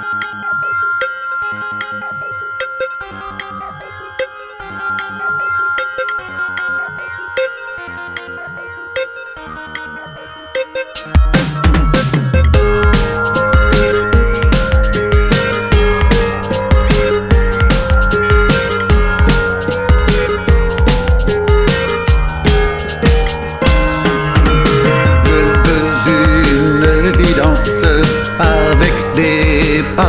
Thank you.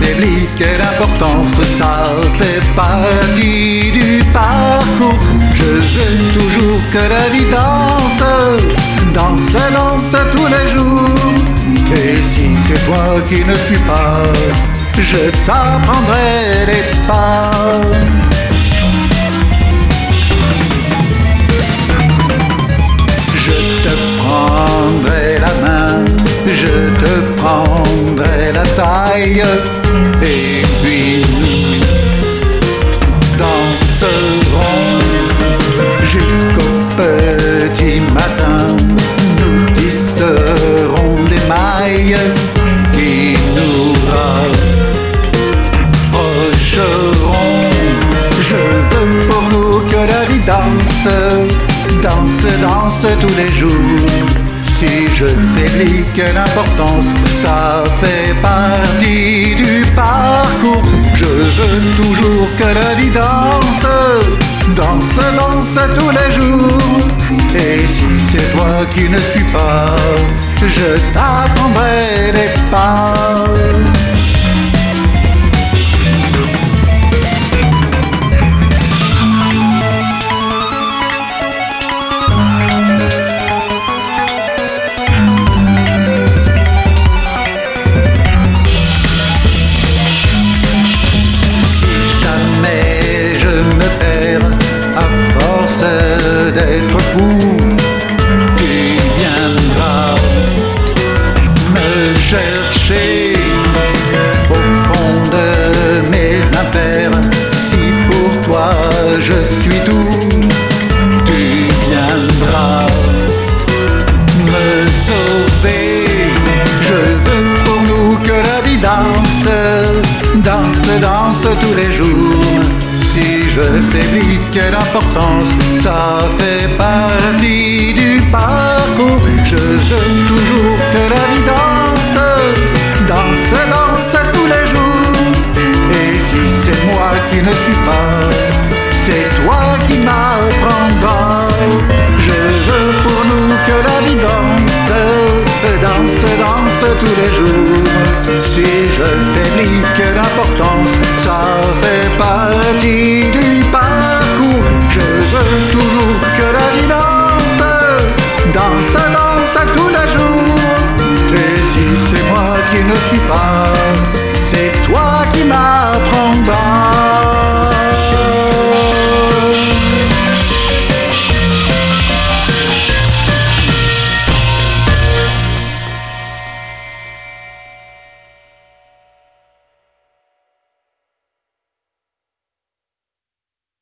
faiblis, quelle importance ça fait partie du parcours. Je veux toujours que la vie danse, danse, danse tous les jours. Et si c'est toi qui ne suis pas, je t'apprendrai les pas. Je te prendrai la main je te prendrai la taille et puis nous danserons jusqu'au petit matin. Nous tisserons des mailles qui nous rapprocheront. Je veux pour nous que la vie danse, danse, danse tous les jours si je faiblis, quelle importance Ça fait partie du parcours. Je veux toujours que la vie danse Danse, danse tous les jours. Et si c'est toi qui ne suis pas Je t'apprendrai chercher au fond de mes impairs. Si pour toi je suis tout, tu viendras me sauver. Je veux pour nous que la vie danse, danse, danse tous les jours je faiblis, quelle importance, ça fait partie du parcours. Je veux toujours que la danse, danse tous les jours. Si je faiblis, quelle importance, ça fait partie du toujours que la vie danse, danse, danse tous les jours. Et si c'est moi qui ne suis pas,